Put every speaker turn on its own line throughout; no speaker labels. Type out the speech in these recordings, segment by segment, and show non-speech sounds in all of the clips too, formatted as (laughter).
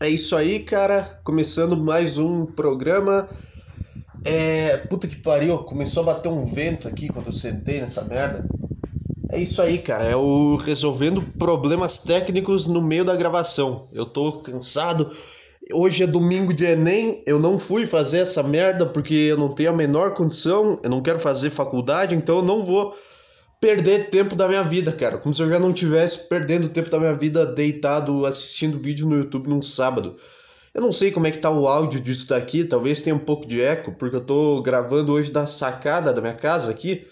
É isso aí, cara. Começando mais um programa. É. Puta que pariu, começou a bater um vento aqui quando eu sentei nessa merda. É isso aí, cara. É o resolvendo problemas técnicos no meio da gravação. Eu tô cansado. Hoje é domingo de Enem. Eu não fui fazer essa merda porque eu não tenho a menor condição. Eu não quero fazer faculdade, então eu não vou perder tempo da minha vida, cara. Como se eu já não tivesse perdendo tempo da minha vida deitado assistindo vídeo no YouTube num sábado. Eu não sei como é que tá o áudio disso daqui, talvez tenha um pouco de eco, porque eu tô gravando hoje da sacada da minha casa aqui,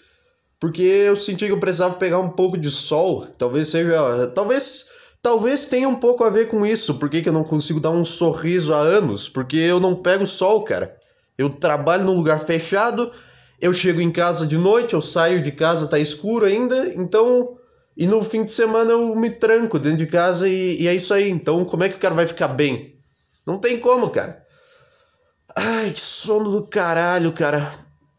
porque eu senti que eu precisava pegar um pouco de sol, talvez seja, talvez, talvez tenha um pouco a ver com isso, porque que eu não consigo dar um sorriso há anos, porque eu não pego sol, cara. Eu trabalho num lugar fechado, eu chego em casa de noite, eu saio de casa, tá escuro ainda, então. E no fim de semana eu me tranco dentro de casa e, e é isso aí. Então, como é que o cara vai ficar bem? Não tem como, cara. Ai, que sono do caralho, cara.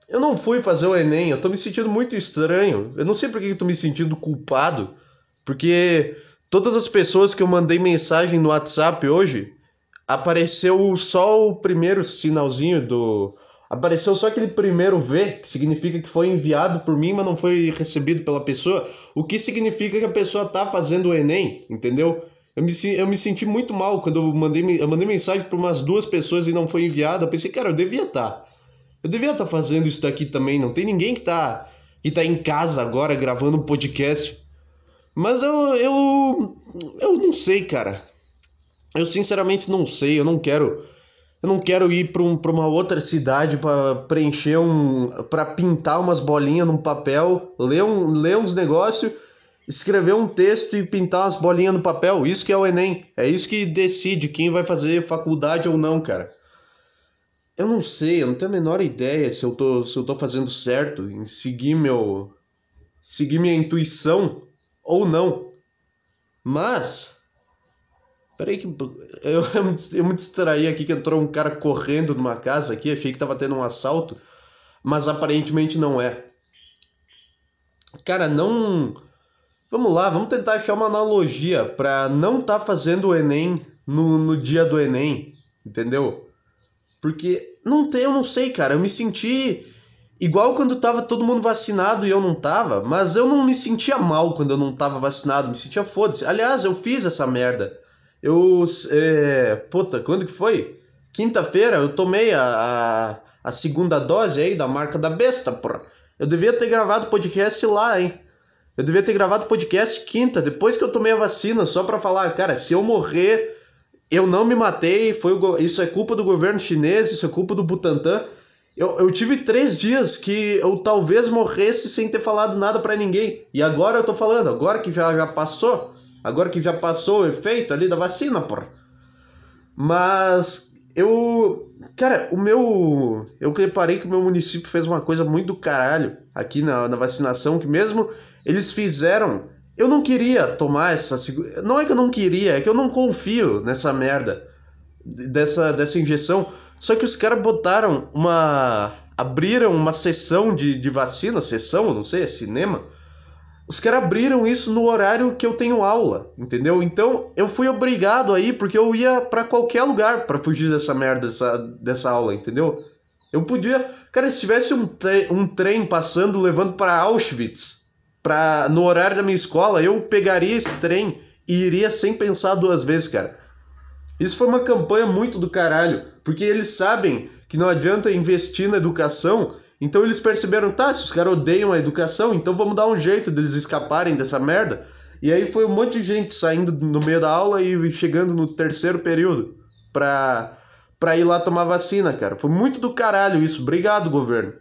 Eu não fui fazer o Enem, eu tô me sentindo muito estranho. Eu não sei por que eu tô me sentindo culpado, porque todas as pessoas que eu mandei mensagem no WhatsApp hoje, apareceu só o primeiro sinalzinho do Apareceu só aquele primeiro V, que significa que foi enviado por mim, mas não foi recebido pela pessoa, o que significa que a pessoa tá fazendo o Enem, entendeu? Eu me, eu me senti muito mal quando eu mandei, eu mandei mensagem para umas duas pessoas e não foi enviado. Eu pensei, cara, eu devia estar. Tá. Eu devia estar tá fazendo isso daqui também. Não tem ninguém que tá, que tá em casa agora gravando um podcast. Mas eu, eu, eu não sei, cara. Eu sinceramente não sei. Eu não quero eu não quero ir para um, uma outra cidade para preencher um. para pintar umas bolinhas num papel, ler, um, ler uns negócios, escrever um texto e pintar umas bolinhas no papel. Isso que é o Enem. É isso que decide quem vai fazer faculdade ou não, cara. Eu não sei, eu não tenho a menor ideia se eu tô, se eu tô fazendo certo em seguir meu. seguir minha intuição ou não. Mas Peraí que eu, (laughs) eu me distraí aqui que entrou um cara correndo numa casa aqui, achei que tava tendo um assalto, mas aparentemente não é. Cara, não. Vamos lá, vamos tentar achar uma analogia para não estar tá fazendo o Enem no, no dia do Enem, entendeu? Porque não tem, eu não sei, cara, eu me senti igual quando tava todo mundo vacinado e eu não tava, mas eu não me sentia mal quando eu não tava vacinado, me sentia foda-se. Aliás, eu fiz essa merda. Eu. É, puta, quando que foi? Quinta-feira eu tomei a, a, a, segunda dose aí da marca da besta, porra. Eu devia ter gravado podcast lá, hein? Eu devia ter gravado podcast quinta, depois que eu tomei a vacina, só pra falar, cara, se eu morrer, eu não me matei, foi o, isso é culpa do governo chinês, isso é culpa do Butantan. Eu, eu tive três dias que eu talvez morresse sem ter falado nada para ninguém. E agora eu tô falando, agora que já, já passou, Agora que já passou o efeito ali da vacina, porra. Mas eu. Cara, o meu. Eu reparei que o meu município fez uma coisa muito do caralho aqui na, na vacinação, que mesmo eles fizeram. Eu não queria tomar essa. Não é que eu não queria, é que eu não confio nessa merda. Dessa, dessa injeção. Só que os caras botaram uma. Abriram uma sessão de, de vacina, sessão, não sei, é cinema os caras abriram isso no horário que eu tenho aula, entendeu? Então eu fui obrigado aí porque eu ia para qualquer lugar para fugir dessa merda dessa, dessa aula, entendeu? Eu podia, cara, se tivesse um, tre um trem passando levando para Auschwitz, para no horário da minha escola, eu pegaria esse trem e iria sem pensar duas vezes, cara. Isso foi uma campanha muito do caralho, porque eles sabem que não adianta investir na educação então eles perceberam, tá, se os caras odeiam a educação, então vamos dar um jeito deles escaparem dessa merda. E aí foi um monte de gente saindo no meio da aula e chegando no terceiro período pra, pra ir lá tomar vacina, cara. Foi muito do caralho isso. Obrigado, governo.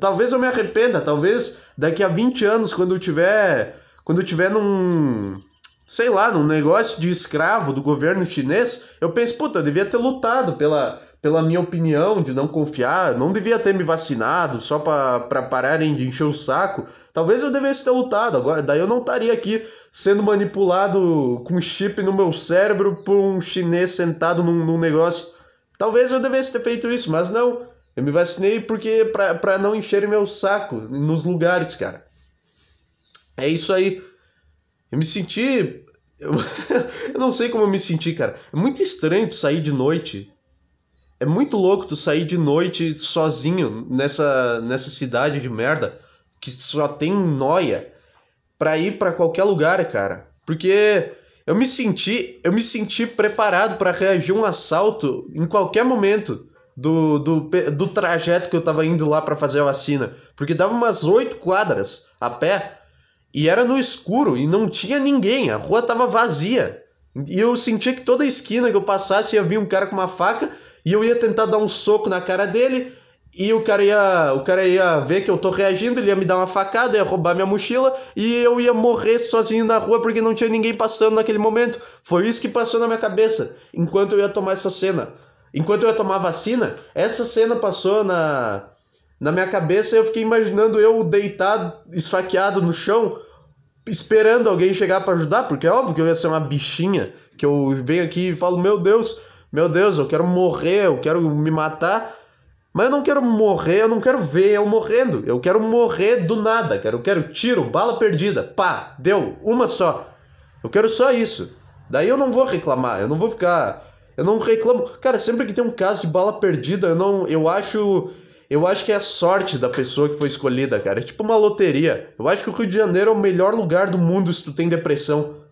Talvez eu me arrependa, talvez daqui a 20 anos, quando eu tiver. Quando eu tiver num. Sei lá, num negócio de escravo do governo chinês, eu penso, puta, eu devia ter lutado pela, pela minha opinião de não confiar, não devia ter me vacinado só para pararem de encher o saco. Talvez eu devesse ter lutado, agora daí eu não estaria aqui sendo manipulado com chip no meu cérebro por um chinês sentado num, num negócio. Talvez eu devesse ter feito isso, mas não. Eu me vacinei porque para não encher meu saco nos lugares, cara. É isso aí. Eu me senti Eu, (laughs) eu não sei como eu me senti, cara. É muito estranho sair de noite. É muito louco tu sair de noite sozinho nessa, nessa cidade de merda que só tem noia pra ir pra qualquer lugar, cara. Porque eu me senti, eu me senti preparado para reagir a um assalto em qualquer momento do, do, do trajeto que eu tava indo lá para fazer a vacina. Porque dava umas oito quadras a pé e era no escuro e não tinha ninguém, a rua tava vazia. E eu sentia que toda esquina que eu passasse ia vir um cara com uma faca e eu ia tentar dar um soco na cara dele e o cara ia, o cara ia ver que eu tô reagindo, ele ia me dar uma facada, ia roubar minha mochila e eu ia morrer sozinho na rua porque não tinha ninguém passando naquele momento. Foi isso que passou na minha cabeça enquanto eu ia tomar essa cena. Enquanto eu ia tomar vacina, essa cena passou na na minha cabeça eu fiquei imaginando eu deitado, esfaqueado no chão, esperando alguém chegar para ajudar, porque é óbvio que eu ia ser uma bichinha, que eu venho aqui e falo, meu Deus, meu Deus, eu quero morrer, eu quero me matar. Mas eu não quero morrer, eu não quero ver eu morrendo. Eu quero morrer do nada, cara. Eu quero tiro, bala perdida. Pá, deu, uma só. Eu quero só isso. Daí eu não vou reclamar, eu não vou ficar. Eu não reclamo. Cara, sempre que tem um caso de bala perdida, eu não. Eu acho. Eu acho que é a sorte da pessoa que foi escolhida, cara. É tipo uma loteria. Eu acho que o Rio de Janeiro é o melhor lugar do mundo se tu tem depressão.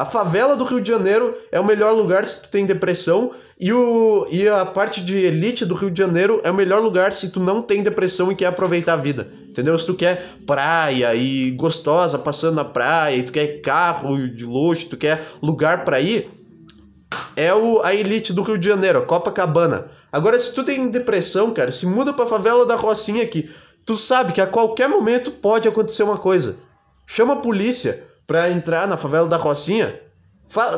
A favela do Rio de Janeiro é o melhor lugar se tu tem depressão e, o, e a parte de elite do Rio de Janeiro é o melhor lugar se tu não tem depressão e quer aproveitar a vida. Entendeu? Se tu quer praia e gostosa passando na praia, e tu quer carro de luxo, tu quer lugar para ir, é o, a elite do Rio de Janeiro, Copacabana. Agora, se tu tem depressão, cara, se muda pra favela da Rocinha aqui, tu sabe que a qualquer momento pode acontecer uma coisa. Chama a polícia pra entrar na favela da Rocinha,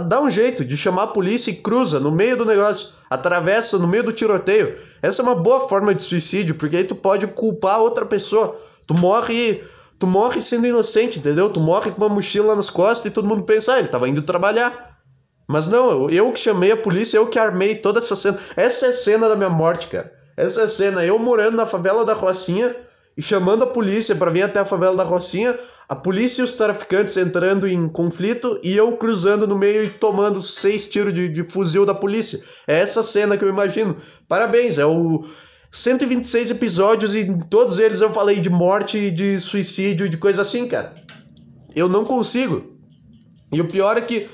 dá um jeito de chamar a polícia e cruza no meio do negócio, atravessa no meio do tiroteio. Essa é uma boa forma de suicídio, porque aí tu pode culpar outra pessoa. Tu morre, tu morre sendo inocente, entendeu? Tu morre com uma mochila nas costas e todo mundo pensa, ah, ele tava indo trabalhar. Mas não, eu que chamei a polícia, eu que armei toda essa cena. Essa é a cena da minha morte, cara. Essa é a cena, eu morando na favela da Rocinha e chamando a polícia para vir até a favela da Rocinha, a polícia e os traficantes entrando em conflito e eu cruzando no meio e tomando seis tiros de, de fuzil da polícia. É essa cena que eu imagino. Parabéns, é o 126 episódios e em todos eles eu falei de morte, de suicídio, de coisa assim, cara. Eu não consigo. E o pior é que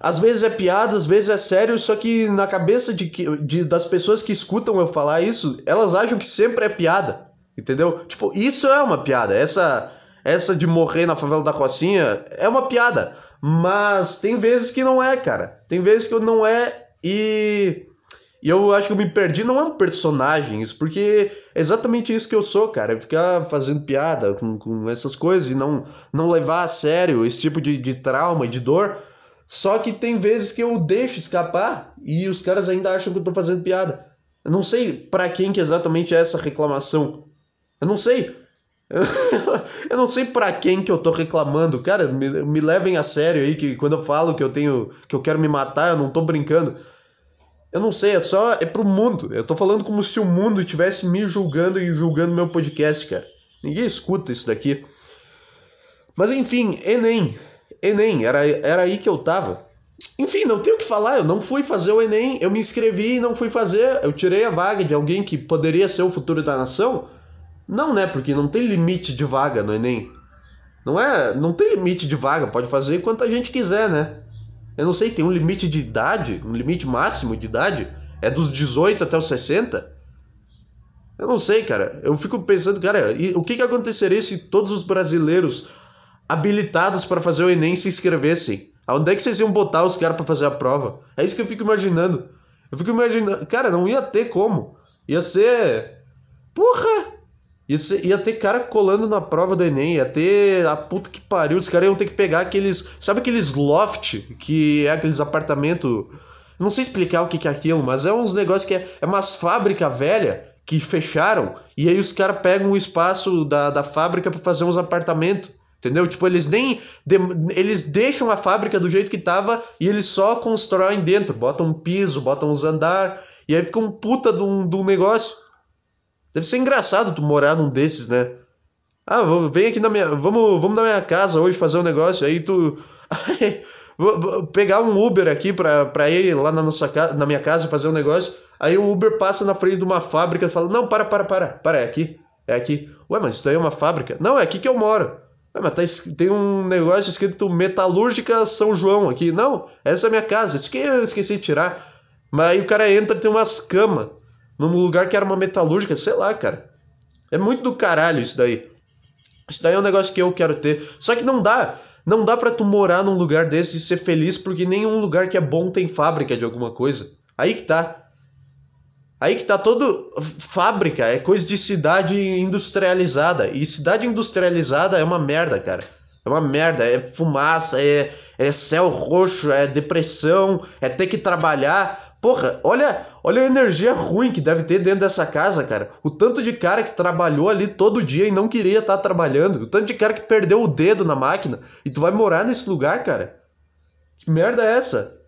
às vezes é piada, às vezes é sério, só que na cabeça de, de, das pessoas que escutam eu falar isso, elas acham que sempre é piada. Entendeu? Tipo, isso é uma piada. Essa essa de morrer na favela da Rocinha é uma piada. Mas tem vezes que não é, cara. Tem vezes que não é e. E eu acho que eu me perdi, não é um personagem, isso, porque é exatamente isso que eu sou, cara. É ficar fazendo piada com, com essas coisas e não, não levar a sério esse tipo de, de trauma e de dor. Só que tem vezes que eu deixo escapar e os caras ainda acham que eu tô fazendo piada. Eu não sei para quem que exatamente é essa reclamação. Eu não sei. (laughs) Eu não sei para quem que eu tô reclamando. Cara, me, me levem a sério aí que quando eu falo que eu tenho que eu quero me matar, eu não tô brincando. Eu não sei, é só é pro mundo. Eu tô falando como se o mundo estivesse me julgando e julgando meu podcast, cara. Ninguém escuta isso daqui. Mas enfim, ENEM. ENEM, era, era aí que eu tava. Enfim, não tenho o que falar, eu não fui fazer o ENEM, eu me inscrevi e não fui fazer. Eu tirei a vaga de alguém que poderia ser o futuro da nação. Não, né? Porque não tem limite de vaga no Enem. Não é, não tem limite de vaga, pode fazer quanta gente quiser, né? Eu não sei, tem um limite de idade, um limite máximo de idade? É dos 18 até os 60? Eu não sei, cara. Eu fico pensando, cara, o que, que aconteceria se todos os brasileiros habilitados para fazer o Enem se inscrevessem? Onde é que vocês iam botar os caras para fazer a prova? É isso que eu fico imaginando. Eu fico imaginando, cara, não ia ter como. Ia ser. Porra! Ser, ia ter cara colando na prova do Enem, ia ter a puta que pariu. Os caras iam ter que pegar aqueles. Sabe aqueles loft, que é aqueles apartamentos. Não sei explicar o que, que é aquilo, mas é uns negócios que é, é umas fábricas velhas que fecharam, e aí os caras pegam o espaço da, da fábrica para fazer uns apartamentos. Entendeu? Tipo, eles nem. De, eles deixam a fábrica do jeito que tava e eles só constroem dentro. Botam um piso, botam uns andar, e aí fica um puta de um, de um negócio. Deve ser engraçado tu morar num desses, né? Ah, vem aqui na minha. Vamos, vamos na minha casa hoje fazer um negócio. Aí tu. (laughs) vou, pegar um Uber aqui pra, pra ir lá na, nossa casa, na minha casa fazer um negócio. Aí o Uber passa na frente de uma fábrica e fala: Não, para, para, para, para, é aqui, é aqui. Ué, mas isso daí é uma fábrica? Não, é aqui que eu moro. Ué, mas tá, tem um negócio escrito Metalúrgica São João aqui. Não, essa é a minha casa. Isso que eu esqueci de tirar. Mas aí o cara entra e tem umas camas num lugar que era uma metalúrgica, sei lá, cara. É muito do caralho isso daí. Isso daí é um negócio que eu quero ter. Só que não dá. Não dá para tu morar num lugar desse e ser feliz porque nenhum lugar que é bom tem fábrica de alguma coisa. Aí que tá. Aí que tá todo. Fábrica é coisa de cidade industrializada. E cidade industrializada é uma merda, cara. É uma merda. É fumaça, é, é céu roxo, é depressão, é ter que trabalhar. Porra, olha, olha a energia ruim que deve ter dentro dessa casa, cara. O tanto de cara que trabalhou ali todo dia e não queria estar tá trabalhando. O tanto de cara que perdeu o dedo na máquina. E tu vai morar nesse lugar, cara? Que merda é essa?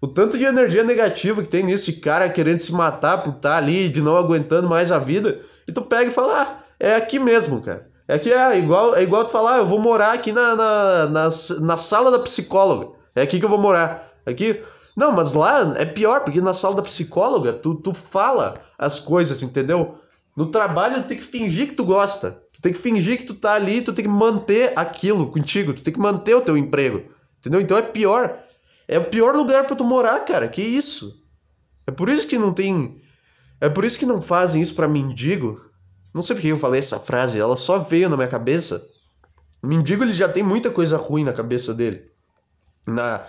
O tanto de energia negativa que tem nisso de cara querendo se matar por estar tá ali, de não aguentando mais a vida. E tu pega e fala, ah, é aqui mesmo, cara. É que é igual, é igual tu falar, ah, eu vou morar aqui na, na, na, na sala da psicóloga. É aqui que eu vou morar. Aqui, não, mas lá é pior, porque na sala da psicóloga tu, tu fala as coisas, entendeu? No trabalho tu tem que fingir que tu gosta. Tu tem que fingir que tu tá ali, tu tem que manter aquilo contigo, tu tem que manter o teu emprego. Entendeu? Então é pior. É o pior lugar para tu morar, cara. Que isso? É por isso que não tem. É por isso que não fazem isso para mendigo. Não sei por que eu falei essa frase, ela só veio na minha cabeça. O mendigo ele já tem muita coisa ruim na cabeça dele. Na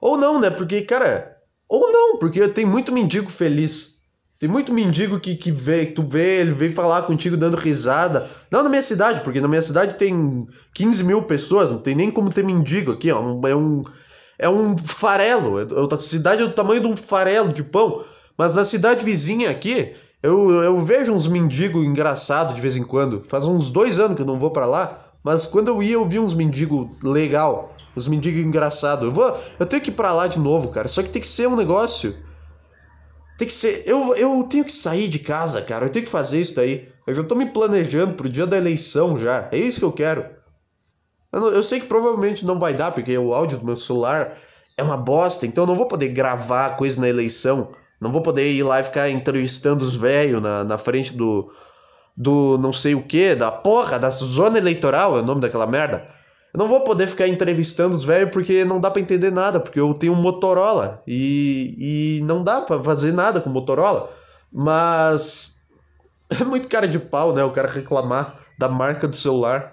ou não, né? Porque, cara, ou não, porque tem muito mendigo feliz. Tem muito mendigo que, que vê, que tu vê, ele vem falar contigo dando risada. Não na minha cidade, porque na minha cidade tem 15 mil pessoas, não tem nem como ter mendigo aqui, ó. É um, é um farelo. A cidade é do tamanho de um farelo de pão. Mas na cidade vizinha aqui, eu, eu vejo uns mendigos engraçados de vez em quando. Faz uns dois anos que eu não vou para lá. Mas quando eu ia, eu vi uns mendigos legal. Uns mendigos engraçados. Eu, vou, eu tenho que ir pra lá de novo, cara. Só que tem que ser um negócio. Tem que ser. Eu, eu tenho que sair de casa, cara. Eu tenho que fazer isso daí. Eu já tô me planejando pro dia da eleição já. É isso que eu quero. Eu, não, eu sei que provavelmente não vai dar, porque o áudio do meu celular é uma bosta. Então eu não vou poder gravar coisa na eleição. Não vou poder ir lá e ficar entrevistando os velhos na, na frente do, do não sei o que, da porra, da zona eleitoral, é o nome daquela merda. Eu não vou poder ficar entrevistando os velhos porque não dá para entender nada, porque eu tenho um Motorola e, e não dá para fazer nada com Motorola. Mas (laughs) é muito cara de pau, né? O cara reclamar da marca do celular.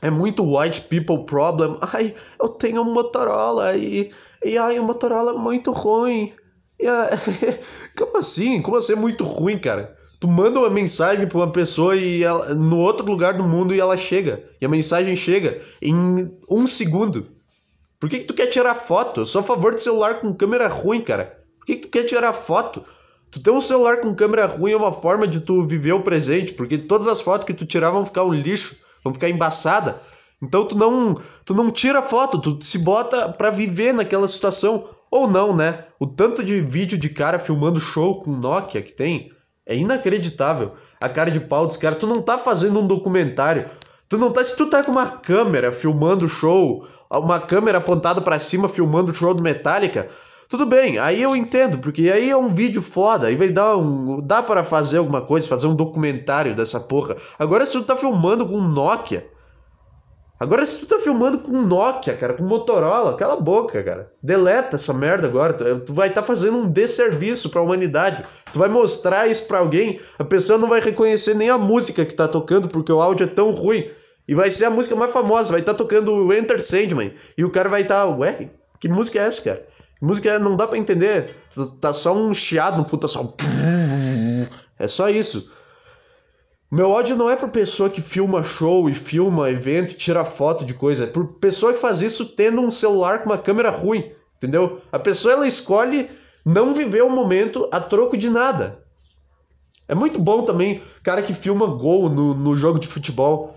É muito white people problem. Ai, eu tenho um Motorola e, e ai, o Motorola é muito ruim. E, (laughs) como assim? Como assim é muito ruim, cara? Tu manda uma mensagem para uma pessoa e ela, no outro lugar do mundo e ela chega. E a mensagem chega em um segundo. Por que, que tu quer tirar foto? Eu sou a favor de celular com câmera ruim, cara. Por que, que tu quer tirar foto? Tu ter um celular com câmera ruim é uma forma de tu viver o presente, porque todas as fotos que tu tirar vão ficar um lixo, vão ficar embaçada. Então tu não, tu não tira foto, tu se bota para viver naquela situação ou não, né? O tanto de vídeo de cara filmando show com Nokia que tem, é inacreditável. A cara de pau dos caras. Tu não tá fazendo um documentário. Tu não tá. Se tu tá com uma câmera filmando o show, uma câmera apontada para cima filmando o show do Metallica, tudo bem, aí eu entendo, porque aí é um vídeo foda, aí vai dar um. dá para fazer alguma coisa, fazer um documentário dessa porra. Agora se tu tá filmando com um Nokia, Agora, se tu tá filmando com Nokia, cara, com Motorola, cala a boca, cara. Deleta essa merda agora. Tu, vai estar tá fazendo um desserviço pra humanidade. Tu vai mostrar isso pra alguém, a pessoa não vai reconhecer nem a música que tá tocando, porque o áudio é tão ruim. E vai ser a música mais famosa, vai estar tá tocando o Enter Sandman. E o cara vai estar, tá, ué, que música é essa, cara? Que música é? Não dá pra entender. Tá só um chiado no fundo, tá só. (laughs) É só isso. Meu ódio não é por pessoa que filma show e filma evento e tira foto de coisa. É por pessoa que faz isso tendo um celular com uma câmera ruim. Entendeu? A pessoa ela escolhe não viver o momento a troco de nada. É muito bom também cara que filma gol no, no jogo de futebol.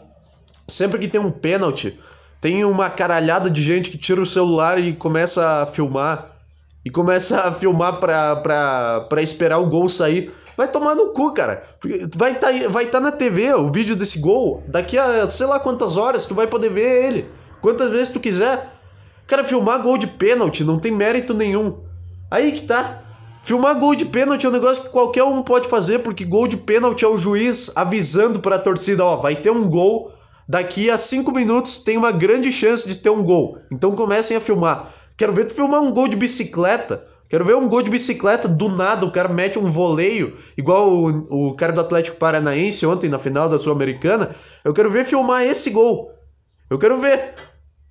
Sempre que tem um pênalti, tem uma caralhada de gente que tira o celular e começa a filmar. E começa a filmar pra, pra, pra esperar o gol sair. Vai tomar no cu, cara. Vai estar tá, vai tá na TV o vídeo desse gol. Daqui a sei lá quantas horas tu vai poder ver ele. Quantas vezes tu quiser. Cara, filmar gol de pênalti não tem mérito nenhum. Aí que tá. Filmar gol de pênalti é um negócio que qualquer um pode fazer, porque gol de pênalti é o juiz avisando para a torcida, ó, vai ter um gol, daqui a cinco minutos tem uma grande chance de ter um gol. Então comecem a filmar. Quero ver tu filmar um gol de bicicleta. Quero ver um gol de bicicleta do nada, o cara mete um voleio, igual o, o cara do Atlético Paranaense ontem na final da Sul-Americana. Eu quero ver filmar esse gol. Eu quero ver.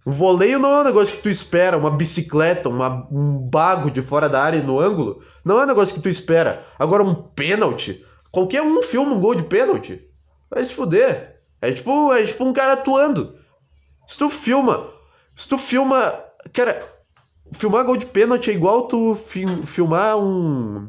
O voleio não é um negócio que tu espera, uma bicicleta, uma, um bago de fora da área no ângulo. Não é um negócio que tu espera. Agora, um pênalti. Qualquer um filma um gol de pênalti. Vai se fuder. É tipo, é tipo um cara atuando. Se tu filma. Se tu filma. Cara, filmar gol de pênalti é igual tu fi filmar um.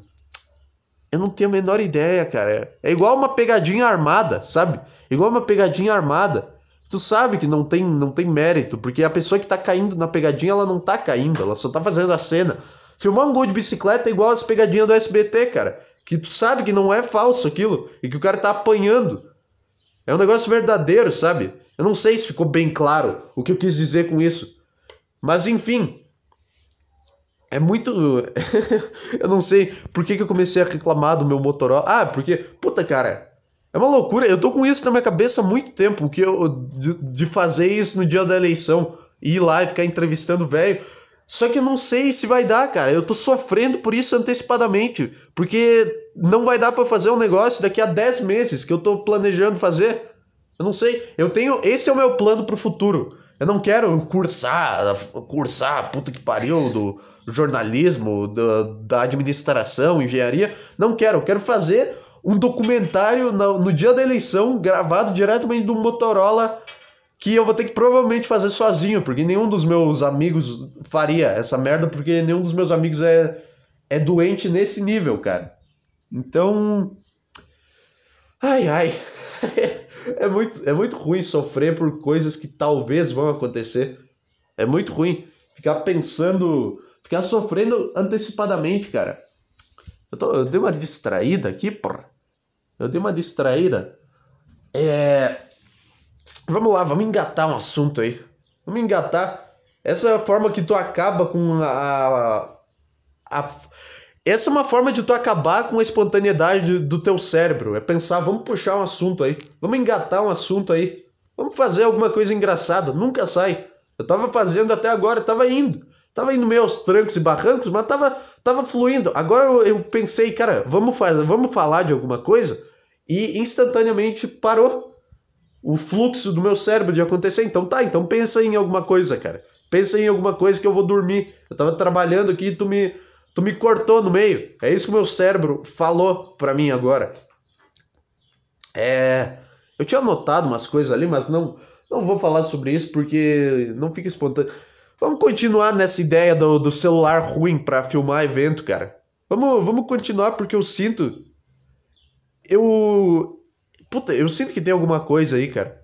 Eu não tenho a menor ideia, cara. É igual uma pegadinha armada, sabe? Igual uma pegadinha armada. Tu sabe que não tem, não tem mérito, porque a pessoa que tá caindo na pegadinha, ela não tá caindo, ela só tá fazendo a cena. Filmar um gol de bicicleta é igual as pegadinhas do SBT, cara. Que tu sabe que não é falso aquilo e que o cara tá apanhando. É um negócio verdadeiro, sabe? Eu não sei se ficou bem claro o que eu quis dizer com isso. Mas enfim. É muito. (laughs) eu não sei por que, que eu comecei a reclamar do meu Motorola. Ah, porque. Puta, cara. É uma loucura. Eu tô com isso na minha cabeça há muito tempo. Que eu, de, de fazer isso no dia da eleição. Ir lá e ficar entrevistando velho. Só que eu não sei se vai dar, cara. Eu tô sofrendo por isso antecipadamente. Porque não vai dar para fazer um negócio daqui a 10 meses que eu tô planejando fazer. Eu não sei. Eu tenho. Esse é o meu plano pro futuro. Eu não quero cursar, cursar, puta que pariu, do jornalismo, do, da administração, engenharia. Não quero. Eu quero fazer um documentário no, no dia da eleição, gravado diretamente do Motorola que eu vou ter que provavelmente fazer sozinho, porque nenhum dos meus amigos faria essa merda, porque nenhum dos meus amigos é, é doente nesse nível, cara. Então. Ai, ai. (laughs) é, muito, é muito ruim sofrer por coisas que talvez vão acontecer. É muito ruim ficar pensando, ficar sofrendo antecipadamente, cara. Eu, tô, eu dei uma distraída aqui, porra. Eu dei uma distraída. É Vamos lá, vamos engatar um assunto aí. Vamos engatar. Essa é a forma que tu acaba com a, a, essa é uma forma de tu acabar com a espontaneidade do teu cérebro. É pensar, vamos puxar um assunto aí. Vamos engatar um assunto aí. Vamos fazer alguma coisa engraçada. Nunca sai. Eu tava fazendo até agora, tava indo. Tava indo meio aos trancos e barrancos, mas tava, tava fluindo. Agora eu, eu pensei, cara, vamos, fazer, vamos falar de alguma coisa. E instantaneamente parou o fluxo do meu cérebro de acontecer. Então tá, então pensa em alguma coisa, cara. Pensa em alguma coisa que eu vou dormir. Eu tava trabalhando aqui e tu me, tu me cortou no meio. É isso que o meu cérebro falou pra mim agora. É. Eu tinha anotado umas coisas ali, mas não, não vou falar sobre isso porque não fica espontâneo. Vamos continuar nessa ideia do, do celular ruim para filmar evento, cara. Vamos, vamos continuar porque eu sinto. Eu, Puta, eu sinto que tem alguma coisa aí, cara.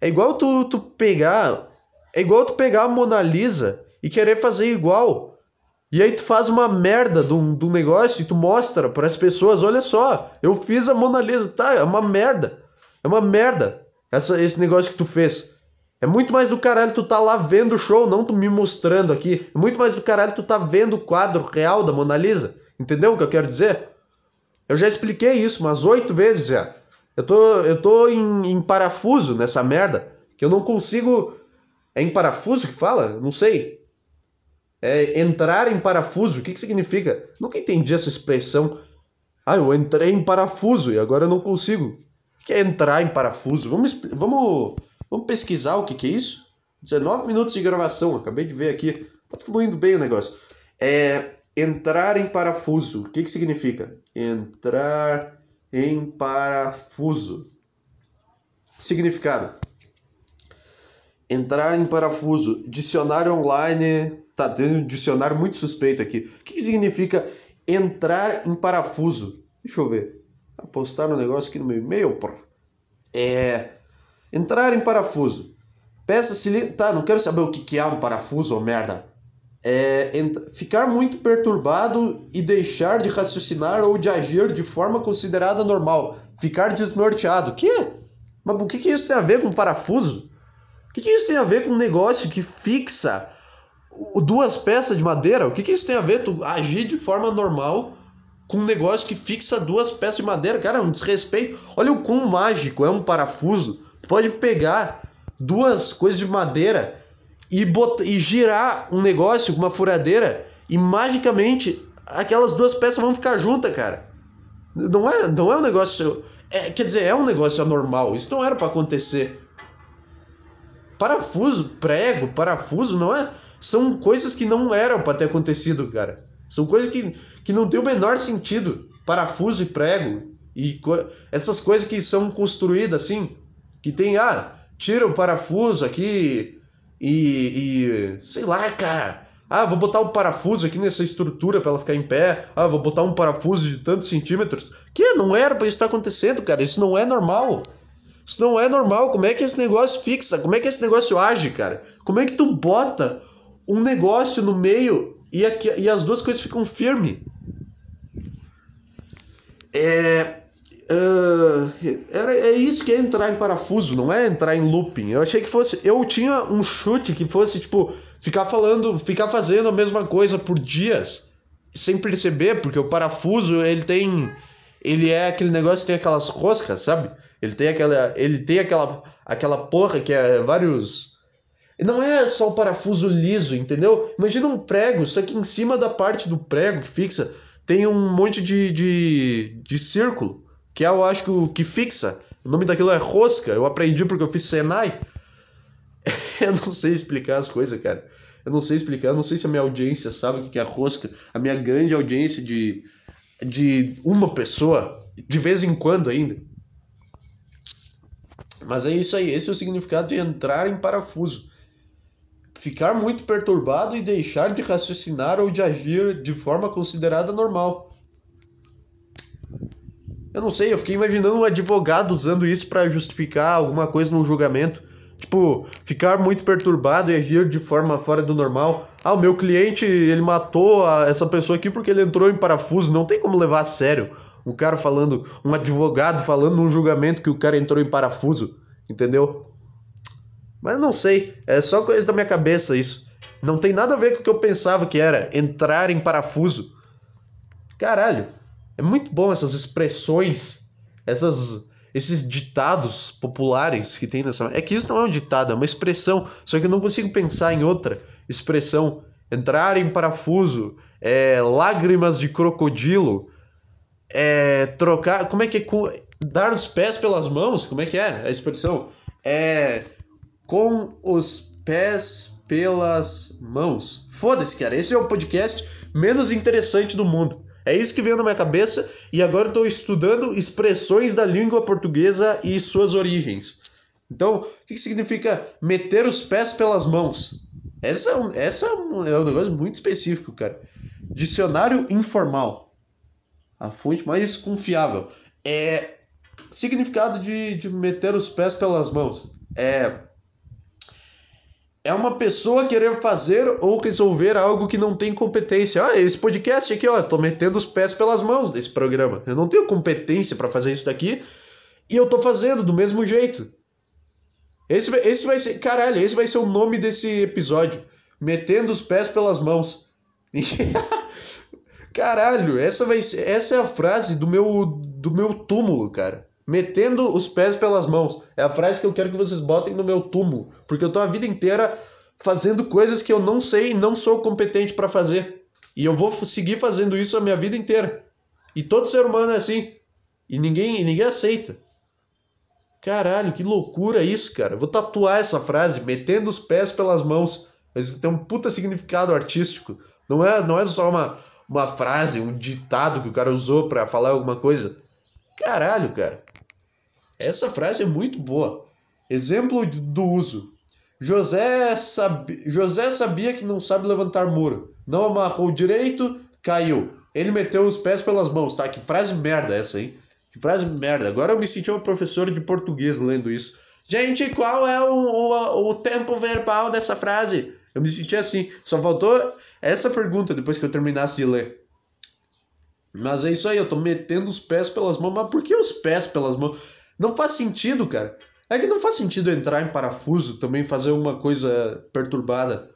É igual tu, tu pegar. É igual tu pegar a Mona Lisa e querer fazer igual. E aí tu faz uma merda de um, de um negócio e tu mostra para as pessoas, olha só, eu fiz a Mona Lisa, tá? É uma merda. É uma merda essa, esse negócio que tu fez. É muito mais do caralho tu tá lá vendo o show, não tu me mostrando aqui. É muito mais do caralho tu tá vendo o quadro real da Mona Lisa. Entendeu o que eu quero dizer? Eu já expliquei isso umas oito vezes já. Eu tô, eu tô em, em, parafuso nessa merda. Que eu não consigo. É em parafuso que fala? Não sei. É entrar em parafuso. O que, que significa? Nunca entendi essa expressão. Ah, eu entrei em parafuso e agora eu não consigo. O que é entrar em parafuso? Vamos, vamos, vamos pesquisar o que, que é isso? 19 minutos de gravação, acabei de ver aqui. Tá fluindo bem o negócio. É, Entrar em parafuso. O que, que significa? Entrar em parafuso. Significado. Entrar em parafuso. Dicionário online. Tá, tem um dicionário muito suspeito aqui. O que, que significa entrar em parafuso? Deixa eu ver. Apostar no negócio aqui no meu e-mail. É. Entrar em parafuso. Peça cilindro. Tá, não quero saber o que, que é um parafuso, ou merda é, ficar muito perturbado e deixar de raciocinar ou de agir de forma considerada normal. Ficar desnorteado. Que? Mas o que, que isso tem a ver com parafuso? O que, que isso tem a ver com um negócio que fixa duas peças de madeira? O que, que isso tem a ver tu agir de forma normal com um negócio que fixa duas peças de madeira? Cara, é um desrespeito. Olha o quão mágico é um parafuso. Pode pegar duas coisas de madeira e, botar, e girar um negócio com uma furadeira e magicamente aquelas duas peças vão ficar juntas, cara. Não é, não é um negócio. É, quer dizer, é um negócio anormal. Isso não era para acontecer. Parafuso, prego, parafuso, não é? São coisas que não eram para ter acontecido, cara. São coisas que, que não tem o menor sentido. Parafuso e prego. E co essas coisas que são construídas assim. Que tem, ah, tira o parafuso aqui e, e sei lá, cara. Ah, vou botar um parafuso aqui nessa estrutura para ela ficar em pé. Ah, vou botar um parafuso de tantos centímetros. Que não era para isso estar acontecendo, cara. Isso não é normal. Isso não é normal. Como é que esse negócio fixa? Como é que esse negócio age, cara? Como é que tu bota um negócio no meio e, aqui, e as duas coisas ficam firmes? É, Uh, era, é isso que é entrar em parafuso, não é entrar em looping. Eu achei que fosse. Eu tinha um chute que fosse, tipo, ficar falando, ficar fazendo a mesma coisa por dias, sem perceber, porque o parafuso, ele tem. Ele é aquele negócio que tem aquelas roscas, sabe? Ele tem aquela. Ele tem aquela. aquela porra que é vários. Não é só o parafuso liso, entendeu? Imagina um prego, só que em cima da parte do prego que fixa tem um monte de, de, de círculo que é, eu acho que o que fixa. O nome daquilo é rosca. Eu aprendi porque eu fiz Senai. (laughs) eu não sei explicar as coisas, cara. Eu não sei explicar, eu não sei se a minha audiência sabe o que é rosca. A minha grande audiência de, de uma pessoa, de vez em quando ainda. Mas é isso aí, esse é o significado de entrar em parafuso. Ficar muito perturbado e deixar de raciocinar ou de agir de forma considerada normal. Eu não sei, eu fiquei imaginando um advogado usando isso para justificar alguma coisa num julgamento. Tipo, ficar muito perturbado e agir de forma fora do normal. Ah, o meu cliente, ele matou a, essa pessoa aqui porque ele entrou em parafuso. Não tem como levar a sério um cara falando, um advogado falando num julgamento que o cara entrou em parafuso. Entendeu? Mas não sei, é só coisa da minha cabeça isso. Não tem nada a ver com o que eu pensava que era entrar em parafuso. Caralho. É muito bom essas expressões, essas, esses ditados populares que tem nessa. É que isso não é um ditado, é uma expressão. Só que eu não consigo pensar em outra expressão. Entrar em parafuso, é, lágrimas de crocodilo, é, trocar. Como é que é? Dar os pés pelas mãos? Como é que é a expressão? É. Com os pés pelas mãos. Foda-se, cara. Esse é o podcast menos interessante do mundo. É isso que veio na minha cabeça e agora estou estudando expressões da língua portuguesa e suas origens. Então, o que, significa meter os pés pelas mãos? Essa, é um, essa é, é um negócio muito específico, cara. Dicionário informal. A fonte mais confiável. É significado de, de meter os pés pelas mãos. É é uma pessoa querer fazer ou resolver algo que não tem competência. Ah, esse podcast aqui, ó, tô metendo os pés pelas mãos desse programa. Eu não tenho competência para fazer isso daqui e eu tô fazendo do mesmo jeito. Esse, esse vai ser, caralho, esse vai ser o nome desse episódio. Metendo os pés pelas mãos. (laughs) caralho, essa vai ser, essa é a frase do meu do meu túmulo, cara metendo os pés pelas mãos. É a frase que eu quero que vocês botem no meu túmulo, porque eu tô a vida inteira fazendo coisas que eu não sei e não sou competente para fazer. E eu vou seguir fazendo isso a minha vida inteira. E todo ser humano é assim. E ninguém, ninguém aceita. Caralho, que loucura isso, cara. Eu vou tatuar essa frase, metendo os pés pelas mãos. Mas tem um puta significado artístico. Não é, não é só uma, uma frase, um ditado que o cara usou para falar alguma coisa. Caralho, cara. Essa frase é muito boa. Exemplo do uso. José, sabi... José sabia que não sabe levantar muro. Não amarrou direito, caiu. Ele meteu os pés pelas mãos, tá? Que frase merda essa, hein? Que frase merda. Agora eu me senti uma professora de português lendo isso. Gente, qual é o, o, o tempo verbal dessa frase? Eu me senti assim. Só faltou essa pergunta depois que eu terminasse de ler. Mas é isso aí, eu tô metendo os pés pelas mãos. Mas por que os pés pelas mãos? Não faz sentido, cara. É que não faz sentido entrar em parafuso também fazer uma coisa perturbada.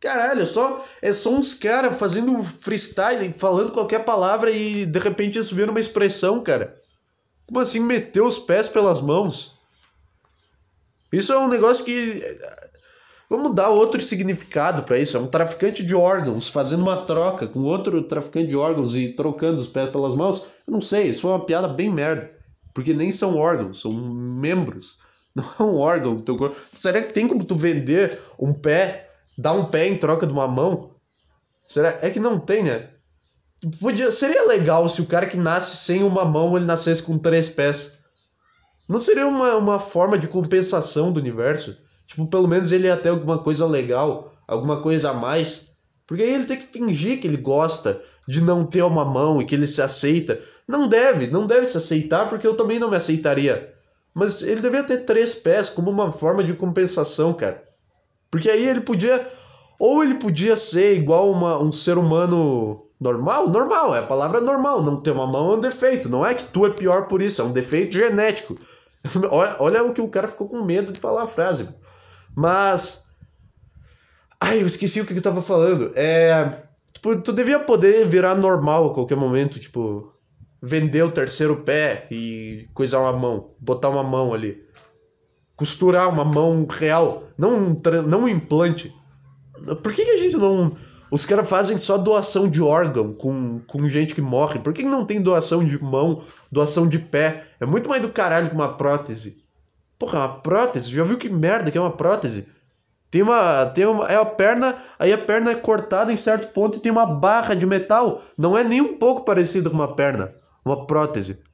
Caralho, é só, é só uns caras fazendo freestyle, falando qualquer palavra e de repente isso vira uma expressão, cara. Como assim meter os pés pelas mãos? Isso é um negócio que. Vamos dar outro significado para isso. É um traficante de órgãos fazendo uma troca com outro traficante de órgãos e trocando os pés pelas mãos. Eu não sei, isso foi uma piada bem merda. Porque nem são órgãos, são membros. (laughs) Não é um órgão do teu corpo. Será que tem como tu vender um pé, dar um pé em troca de uma mão? Será? É que não tem, né? Podia, seria legal se o cara que nasce sem uma mão ele nascesse com três pés. Não seria uma, uma forma de compensação do universo? Tipo, pelo menos ele ia ter alguma coisa legal, alguma coisa a mais. Porque aí ele tem que fingir que ele gosta de não ter uma mão e que ele se aceita. Não deve, não deve se aceitar, porque eu também não me aceitaria. Mas ele devia ter três pés como uma forma de compensação, cara. Porque aí ele podia. Ou ele podia ser igual uma, um ser humano normal? Normal, é a palavra normal. Não ter uma mão é um defeito. Não é que tu é pior por isso, é um defeito genético. (laughs) olha, olha o que o cara ficou com medo de falar a frase. Mas. Ai, eu esqueci o que eu tava falando. É. Tipo, tu devia poder virar normal a qualquer momento, tipo. Vender o terceiro pé e coisar uma mão. Botar uma mão ali. Costurar uma mão real. Não um, não um implante. Por que, que a gente não. Os caras fazem só doação de órgão com, com gente que morre. Por que, que não tem doação de mão, doação de pé? É muito mais do caralho que uma prótese. Porra, uma prótese? Já viu que merda que é uma prótese? Tem uma. Tem uma. É a perna. Aí a perna é cortada em certo ponto e tem uma barra de metal. Não é nem um pouco parecido com uma perna. Uma prótese.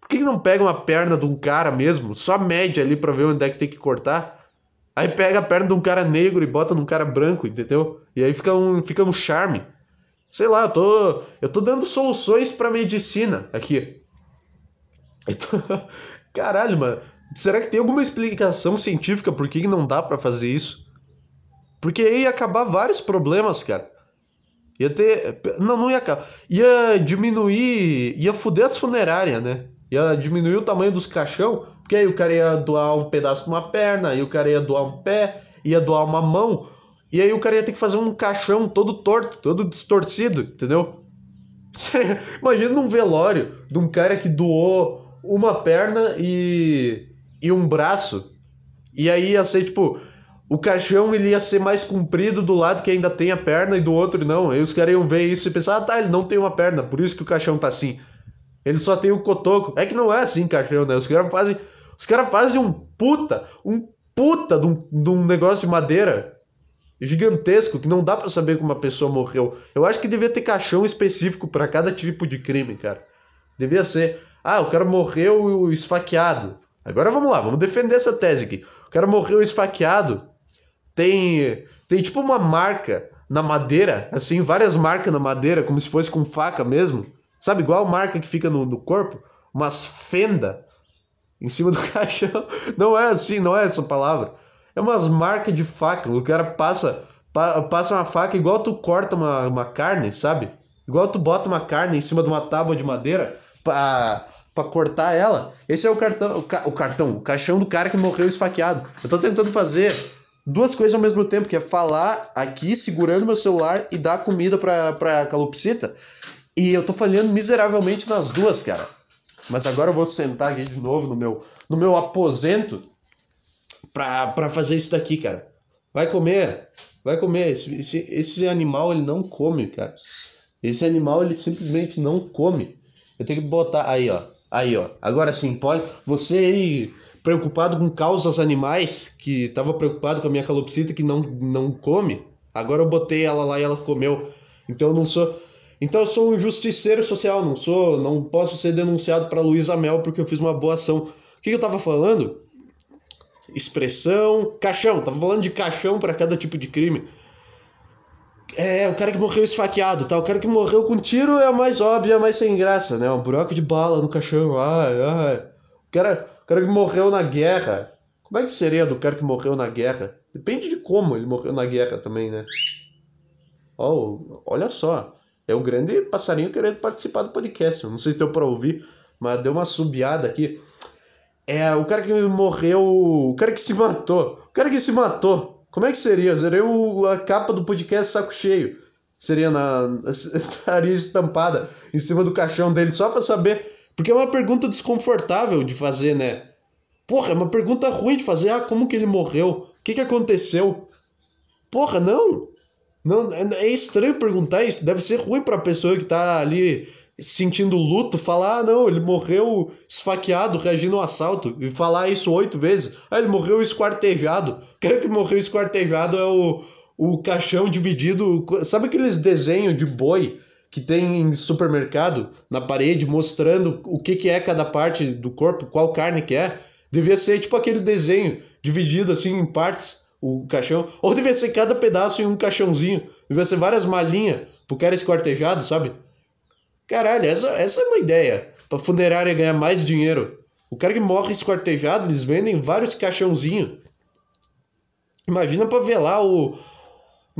Por que, não pega uma perna de um cara mesmo? Só mede ali pra ver onde é que tem que cortar. Aí pega a perna de um cara negro e bota num cara branco, entendeu? E aí fica um, fica um charme. Sei lá, eu tô, eu tô dando soluções pra medicina aqui. Tô... (laughs) Caralho, mano. Será que tem alguma explicação científica por que não dá para fazer isso? Porque aí ia acabar vários problemas, cara. Ia ter. Não, não ia acabar. Ia diminuir. Ia fuder as funerárias, né? Ia diminuir o tamanho dos caixão. Porque aí o cara ia doar um pedaço de uma perna, aí o cara ia doar um pé, ia doar uma mão. E aí o cara ia ter que fazer um caixão todo torto, todo distorcido, entendeu? (laughs) Imagina um velório de um cara que doou uma perna e e um braço. E aí ia ser tipo. O caixão ele ia ser mais comprido do lado que ainda tem a perna e do outro não. Aí os caras iam ver isso e pensar, ah tá, ele não tem uma perna, por isso que o caixão tá assim. Ele só tem o cotoco. É que não é assim caixão, né? Os caras fazem. Os caras fazem um puta, um puta de um, de um negócio de madeira gigantesco que não dá para saber como uma pessoa morreu. Eu acho que devia ter caixão específico para cada tipo de crime, cara. Devia ser. Ah, o cara morreu esfaqueado. Agora vamos lá, vamos defender essa tese aqui. O cara morreu esfaqueado. Tem, tem tipo uma marca na madeira, assim, várias marcas na madeira, como se fosse com faca mesmo. Sabe, igual marca que fica no, no corpo? Umas fenda em cima do (laughs) caixão. Não é assim, não é essa palavra. É umas marcas de faca. O cara passa, pa, passa uma faca igual tu corta uma, uma carne, sabe? Igual tu bota uma carne em cima de uma tábua de madeira pra, para cortar ela. Esse é o cartão, o, ca, o, cartão, o caixão do cara que morreu esfaqueado. Eu tô tentando fazer duas coisas ao mesmo tempo, que é falar aqui segurando meu celular e dar comida pra, pra calopsita. E eu tô falhando miseravelmente nas duas, cara. Mas agora eu vou sentar aqui de novo no meu, no meu aposento pra, pra fazer isso daqui, cara. Vai comer, vai comer. Esse, esse, esse animal, ele não come, cara. Esse animal, ele simplesmente não come. Eu tenho que botar aí, ó. Aí, ó. Agora sim, pode. Você aí, preocupado com causas animais, que estava preocupado com a minha calopsita que não, não come, agora eu botei ela lá e ela comeu. Então eu não sou. Então eu sou um justiceiro social, não sou, não posso ser denunciado para Luísa Mel porque eu fiz uma boa ação. O que, eu tava falando? Expressão, caixão, tava falando de caixão para cada tipo de crime. É, o cara que morreu esfaqueado, tá? O cara que morreu com tiro é a mais óbvia, mais sem graça, né? Um buraco de bala no caixão, ai, ai. O cara, cara que morreu na guerra. Como é que seria do cara que morreu na guerra? Depende de como ele morreu na guerra também, né? Oh, olha só. É o grande passarinho querendo participar do podcast. não sei se deu pra ouvir, mas deu uma subiada aqui. É, o cara que morreu. O cara que se matou. O cara que se matou. Como é que seria? Seria o, a capa do podcast Saco Cheio. Seria na. (laughs) Estaria estampada em cima do caixão dele, só pra saber. Porque é uma pergunta desconfortável de fazer, né? Porra, é uma pergunta ruim de fazer. Ah, como que ele morreu? O que, que aconteceu? Porra, não! Não, é, é estranho perguntar isso. Deve ser ruim pra pessoa que tá ali sentindo luto, falar, ah, não, ele morreu esfaqueado, reagindo ao assalto, e falar isso oito vezes. Ah, ele morreu esquartejado. O cara que morreu esquartejado é o, o caixão dividido. Sabe aqueles desenhos de boi que tem em supermercado na parede mostrando o que, que é cada parte do corpo, qual carne que é? Devia ser tipo aquele desenho dividido assim em partes, o caixão. Ou devia ser cada pedaço em um caixãozinho. Devia ser várias malinhas pro cara esquartejado, sabe? Caralho, essa, essa é uma ideia. Pra funerária ganhar mais dinheiro. O cara que morre esquartejado, eles vendem vários caixãozinhos. Imagina pra velar o.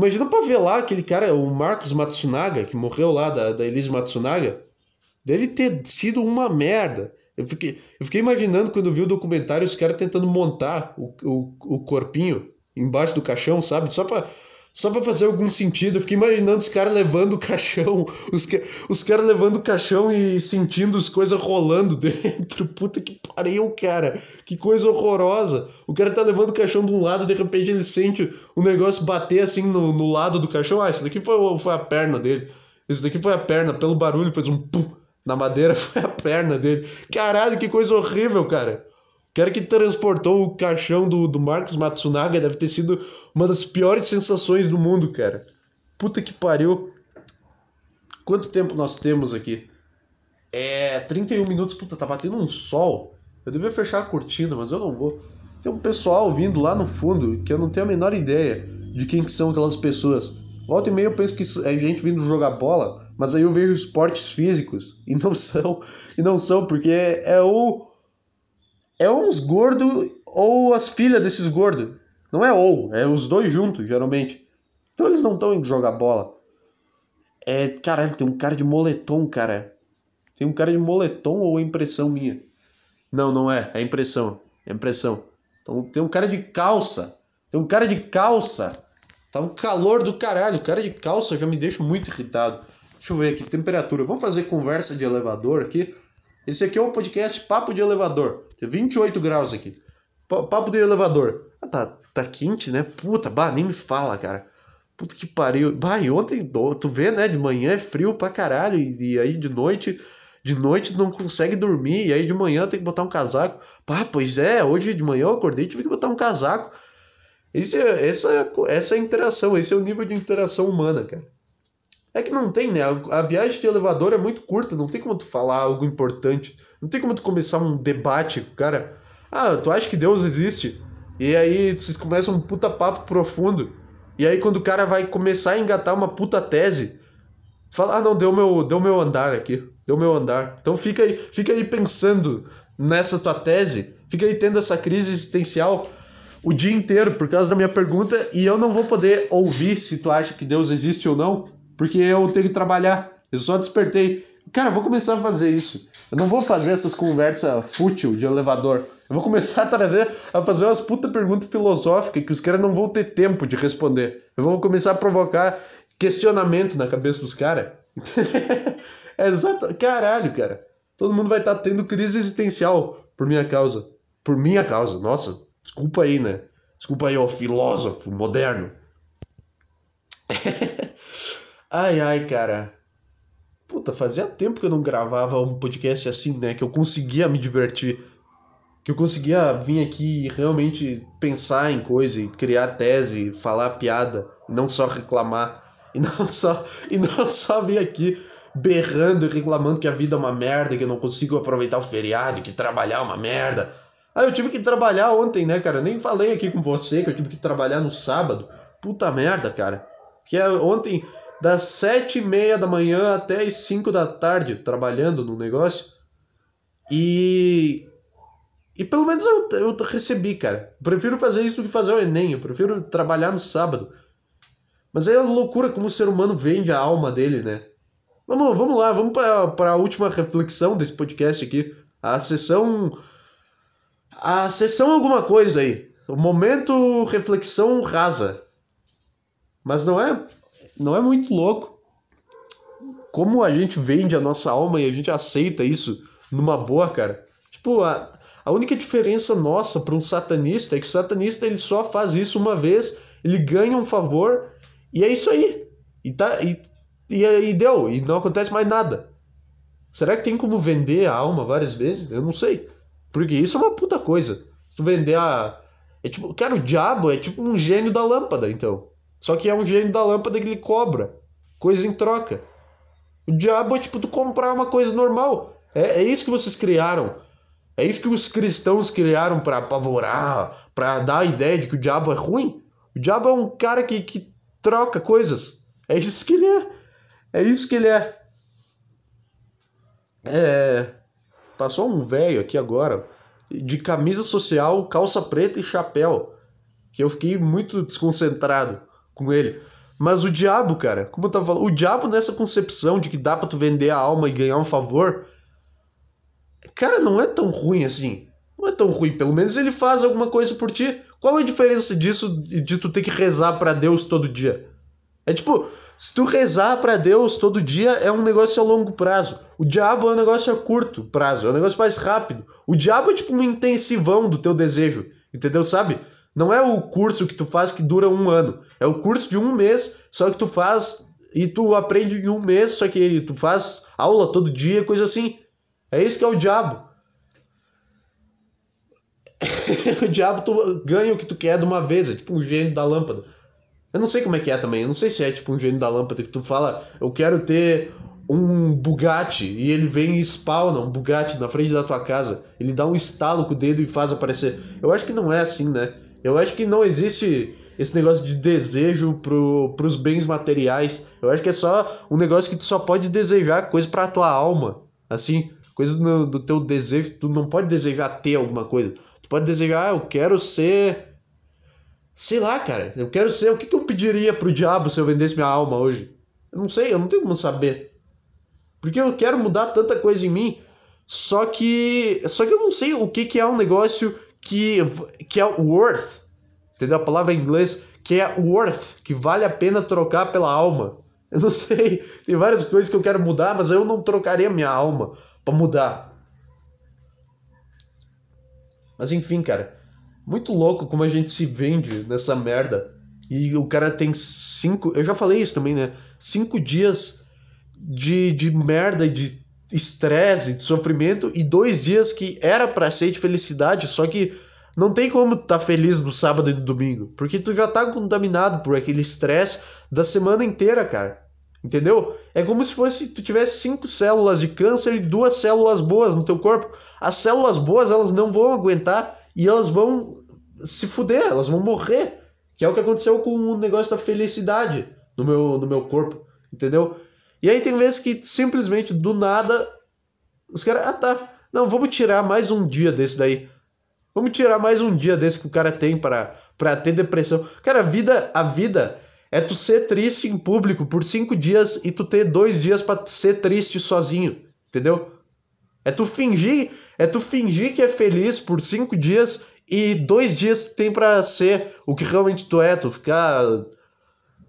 Imagina pra velar aquele cara, o Marcos Matsunaga, que morreu lá da, da Elise Matsunaga. Deve ter sido uma merda. Eu fiquei, eu fiquei imaginando quando vi o documentário os caras tentando montar o, o, o corpinho embaixo do caixão, sabe? Só pra só para fazer algum sentido. Eu fiquei imaginando os caras levando o caixão, os, os caras levando o caixão e sentindo as coisas rolando (laughs) dentro. Puta que pariu, cara. Que coisa horrorosa. O cara tá levando o caixão de um lado, de repente ele sente o negócio bater assim no, no lado do caixão. Ah, isso daqui foi, foi a perna dele. Isso daqui foi a perna. Pelo barulho fez um pum na madeira, (laughs) foi a perna dele. Caralho, que coisa horrível, cara. Cara que transportou o caixão do, do Marcos Matsunaga deve ter sido uma das piores sensações do mundo, cara. Puta que pariu. Quanto tempo nós temos aqui? É 31 minutos. Puta, tá batendo um sol. Eu devia fechar a cortina, mas eu não vou. Tem um pessoal vindo lá no fundo que eu não tenho a menor ideia de quem que são aquelas pessoas. Volta e meia eu penso que é gente vindo jogar bola, mas aí eu vejo esportes físicos e não (laughs) são, e não são, porque é, é o é uns gordos ou as filhas desses gordos. Não é ou, é os dois juntos, geralmente. Então eles não estão indo jogar bola. É, caralho, tem um cara de moletom, cara. Tem um cara de moletom ou é impressão minha? Não, não é, é impressão. É impressão. Então tem um cara de calça. Tem um cara de calça. Tá um calor do caralho. O cara de calça já me deixa muito irritado. Deixa eu ver aqui, temperatura. Vamos fazer conversa de elevador aqui. Esse aqui é o podcast Papo de Elevador. Tem 28 graus aqui. Papo de elevador. Ah, tá, tá quente, né? Puta, bah, nem me fala, cara. Puta que pariu. Bah, e ontem, tu vê, né? De manhã é frio pra caralho. E, e aí de noite, de noite não consegue dormir. E aí de manhã tem que botar um casaco. Pá, pois é, hoje de manhã eu acordei e tive que botar um casaco. Esse, é, essa, essa é a interação, esse é o nível de interação humana, cara. É que não tem, né? A, viagem de elevador é muito curta, não tem como tu falar algo importante. Não tem como tu começar um debate cara. Ah, tu acha que Deus existe? E aí vocês começam um puta papo profundo. E aí quando o cara vai começar a engatar uma puta tese, fala, ah não, deu meu, deu meu andar aqui. Deu meu andar. Então fica aí, fica aí pensando nessa tua tese, fica aí tendo essa crise existencial o dia inteiro por causa da minha pergunta e eu não vou poder ouvir se tu acha que Deus existe ou não, porque eu tenho que trabalhar. Eu só despertei. Cara, eu vou começar a fazer isso. Eu não vou fazer essas conversas fútil de elevador. Eu vou começar a trazer, a fazer umas puta perguntas filosóficas que os caras não vão ter tempo de responder. Eu vou começar a provocar questionamento na cabeça dos caras. (laughs) é exato. Caralho, cara. Todo mundo vai estar tá tendo crise existencial por minha causa. Por minha causa. Nossa, desculpa aí, né? Desculpa aí, ó, filósofo moderno. (laughs) Ai, ai, cara. Puta, fazia tempo que eu não gravava um podcast assim, né? Que eu conseguia me divertir. Que eu conseguia vir aqui e realmente pensar em coisa, e criar tese, falar piada, e não só reclamar. E não (laughs) só, e não só vir aqui berrando e reclamando que a vida é uma merda, que eu não consigo aproveitar o feriado, que trabalhar é uma merda. Ah, eu tive que trabalhar ontem, né, cara? Nem falei aqui com você que eu tive que trabalhar no sábado. Puta merda, cara. Que é, ontem das sete e meia da manhã até as cinco da tarde trabalhando no negócio. E. E pelo menos eu, eu recebi, cara. prefiro fazer isso do que fazer o Enem. Eu prefiro trabalhar no sábado. Mas é loucura como o ser humano vende a alma dele, né? Vamos, vamos lá, vamos para a última reflexão desse podcast aqui. A sessão. a sessão alguma coisa aí. O momento reflexão rasa. Mas não é, não é muito louco. Como a gente vende a nossa alma e a gente aceita isso numa boa, cara. Tipo, a, a única diferença nossa para um satanista é que o satanista ele só faz isso uma vez, ele ganha um favor e é isso aí. E, tá, e, e, e deu, e não acontece mais nada. Será que tem como vender a alma várias vezes? Eu não sei. Porque isso é uma puta coisa. Tu vender a. É tipo, cara, o diabo é tipo um gênio da lâmpada, então. Só que é um gênio da lâmpada que ele cobra coisa em troca. O diabo é tipo tu comprar uma coisa normal. É, é isso que vocês criaram. É isso que os cristãos criaram para apavorar, para dar a ideia de que o diabo é ruim. O diabo é um cara que, que troca coisas. É isso que ele é. É isso que ele é. É. Passou um velho aqui agora, de camisa social, calça preta e chapéu. Que eu fiquei muito desconcentrado com ele. Mas o diabo, cara, como eu tava falando, o diabo nessa concepção de que dá pra tu vender a alma e ganhar um favor, cara, não é tão ruim assim. Não é tão ruim, pelo menos ele faz alguma coisa por ti. Qual é a diferença disso de tu ter que rezar para Deus todo dia? É tipo, se tu rezar para Deus todo dia é um negócio a longo prazo. O diabo é um negócio a curto prazo, é um negócio mais rápido. O diabo é tipo um intensivão do teu desejo, entendeu? Sabe? Não é o curso que tu faz que dura um ano. É o curso de um mês, só que tu faz e tu aprende em um mês, só que tu faz aula todo dia, coisa assim. É isso que é o diabo. (laughs) o diabo tu ganha o que tu quer de uma vez, é tipo um gênio da lâmpada. Eu não sei como é que é também, eu não sei se é tipo um gênio da lâmpada que tu fala, eu quero ter um Bugatti e ele vem e spawna um Bugatti na frente da tua casa. Ele dá um estalo com o dedo e faz aparecer. Eu acho que não é assim, né? Eu acho que não existe esse negócio de desejo pro, pros bens materiais. Eu acho que é só um negócio que tu só pode desejar coisa pra tua alma. Assim, coisa do, do teu desejo. Tu não pode desejar ter alguma coisa. Tu pode desejar, ah, eu quero ser. Sei lá, cara. Eu quero ser. O que, que eu pediria pro diabo se eu vendesse minha alma hoje? Eu não sei, eu não tenho como saber. Porque eu quero mudar tanta coisa em mim. Só que. Só que eu não sei o que, que é um negócio que, que é worth, entendeu? A palavra em inglês, que é worth, que vale a pena trocar pela alma. Eu não sei, tem várias coisas que eu quero mudar, mas eu não trocaria minha alma para mudar. Mas enfim, cara, muito louco como a gente se vende nessa merda. E o cara tem cinco. Eu já falei isso também, né? Cinco dias de, de merda de estresse, de sofrimento, e dois dias que era para ser de felicidade, só que não tem como tu tá feliz no sábado e no domingo, porque tu já tá contaminado por aquele estresse da semana inteira, cara. Entendeu? É como se fosse tu tivesse cinco células de câncer e duas células boas no teu corpo. As células boas, elas não vão aguentar e elas vão se fuder, elas vão morrer. Que é o que aconteceu com o negócio da felicidade no meu, no meu corpo, entendeu? E aí tem vezes que simplesmente do nada os caras, ah tá, não, vamos tirar mais um dia desse daí. Vamos tirar mais um dia desse que o cara tem para para ter depressão. Cara, a vida, a vida é tu ser triste em público por cinco dias e tu ter dois dias para ser triste sozinho, entendeu? É tu fingir, é tu fingir que é feliz por cinco dias e dois dias tu tem para ser o que realmente tu é, tu ficar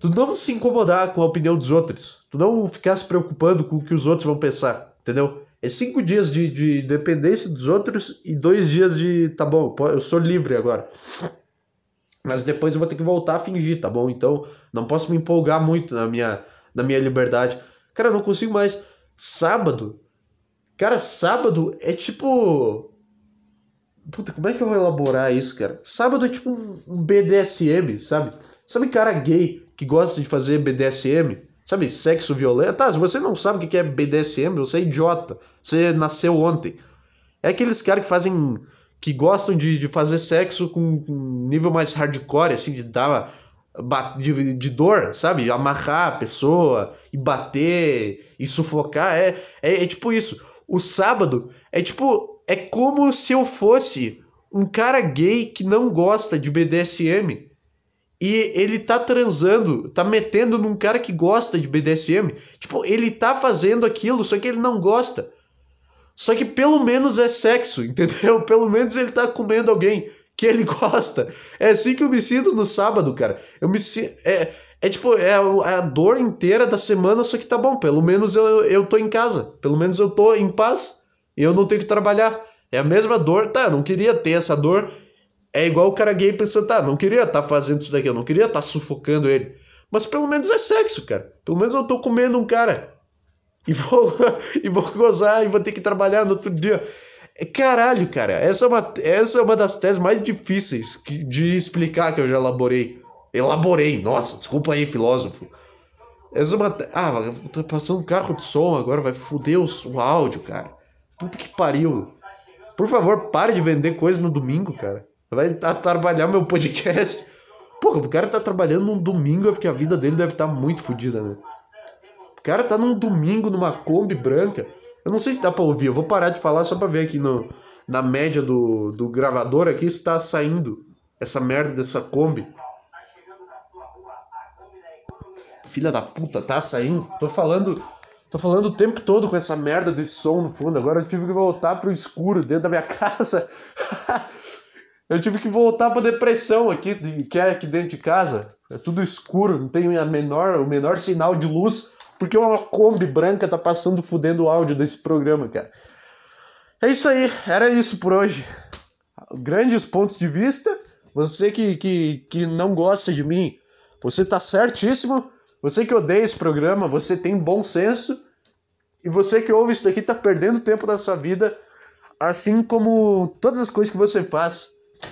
tu não se incomodar com a opinião dos outros. Tu não ficar se preocupando com o que os outros vão pensar, entendeu? É cinco dias de, de dependência dos outros e dois dias de. Tá bom, eu sou livre agora. Mas depois eu vou ter que voltar a fingir, tá bom? Então não posso me empolgar muito na minha, na minha liberdade. Cara, eu não consigo mais. Sábado. Cara, sábado é tipo. Puta, como é que eu vou elaborar isso, cara? Sábado é tipo um BDSM, sabe? Sabe cara gay que gosta de fazer BDSM, sabe, sexo violento. Tá, se você não sabe o que é BDSM, você é idiota. Você nasceu ontem. É aqueles caras que fazem. que gostam de, de fazer sexo com, com nível mais hardcore, assim, de dar. De, de dor, sabe? Amarrar a pessoa e bater e sufocar. É, é, é tipo isso. O sábado é tipo. É como se eu fosse um cara gay que não gosta de BDSM e ele tá transando, tá metendo num cara que gosta de BDSM. Tipo, ele tá fazendo aquilo, só que ele não gosta. Só que pelo menos é sexo, (laughs) entendeu? Pelo menos ele tá comendo alguém que ele (laughs) gosta. É assim que eu me sinto no sábado, cara. Eu me sinto. É, é tipo, é a, é a dor inteira da semana, só que tá bom. Pelo menos eu, eu tô em casa. Pelo menos eu tô em paz. E eu não tenho que trabalhar. É a mesma dor, tá? Eu não queria ter essa dor. É igual o cara gay pensando, tá? Não queria estar tá fazendo isso daqui, eu não queria estar tá sufocando ele. Mas pelo menos é sexo, cara. Pelo menos eu tô comendo um cara. E vou, (laughs) e vou gozar e vou ter que trabalhar no outro dia. É, caralho, cara, essa é uma, essa é uma das teses mais difíceis de explicar que eu já elaborei. Elaborei, nossa, desculpa aí, filósofo. Essa é uma. Ah, tá passando um carro de som agora, vai foder o, o áudio, cara. Puta que pariu. Por favor, pare de vender coisa no domingo, cara. Vai trabalhar meu podcast. Porra, o cara tá trabalhando num domingo é porque a vida dele deve estar tá muito fodida, né? O cara tá num domingo numa Kombi branca. Eu não sei se dá pra ouvir, eu vou parar de falar só pra ver aqui no, na média do, do gravador aqui se tá saindo essa merda dessa Kombi. Filha da puta, tá saindo? Tô falando. Tô falando o tempo todo com essa merda desse som no fundo. Agora eu tive que voltar pro escuro dentro da minha (laughs) casa. Eu tive que voltar pra depressão aqui, que é aqui dentro de casa. É tudo escuro, não tem a menor, o menor sinal de luz, porque uma Kombi branca tá passando fudendo o áudio desse programa, cara. É isso aí, era isso por hoje. Grandes pontos de vista. Você que, que, que não gosta de mim, você tá certíssimo. Você que odeia esse programa, você tem bom senso. E você que ouve isso daqui tá perdendo tempo da sua vida, assim como todas as coisas que você faz,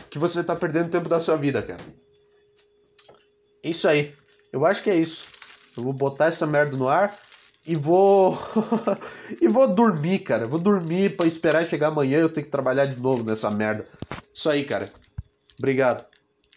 que você tá perdendo tempo da sua vida, cara. É isso aí. Eu acho que é isso. Eu vou botar essa merda no ar e vou (laughs) e vou dormir, cara. vou dormir para esperar chegar amanhã eu ter que trabalhar de novo nessa merda. Isso aí, cara. Obrigado.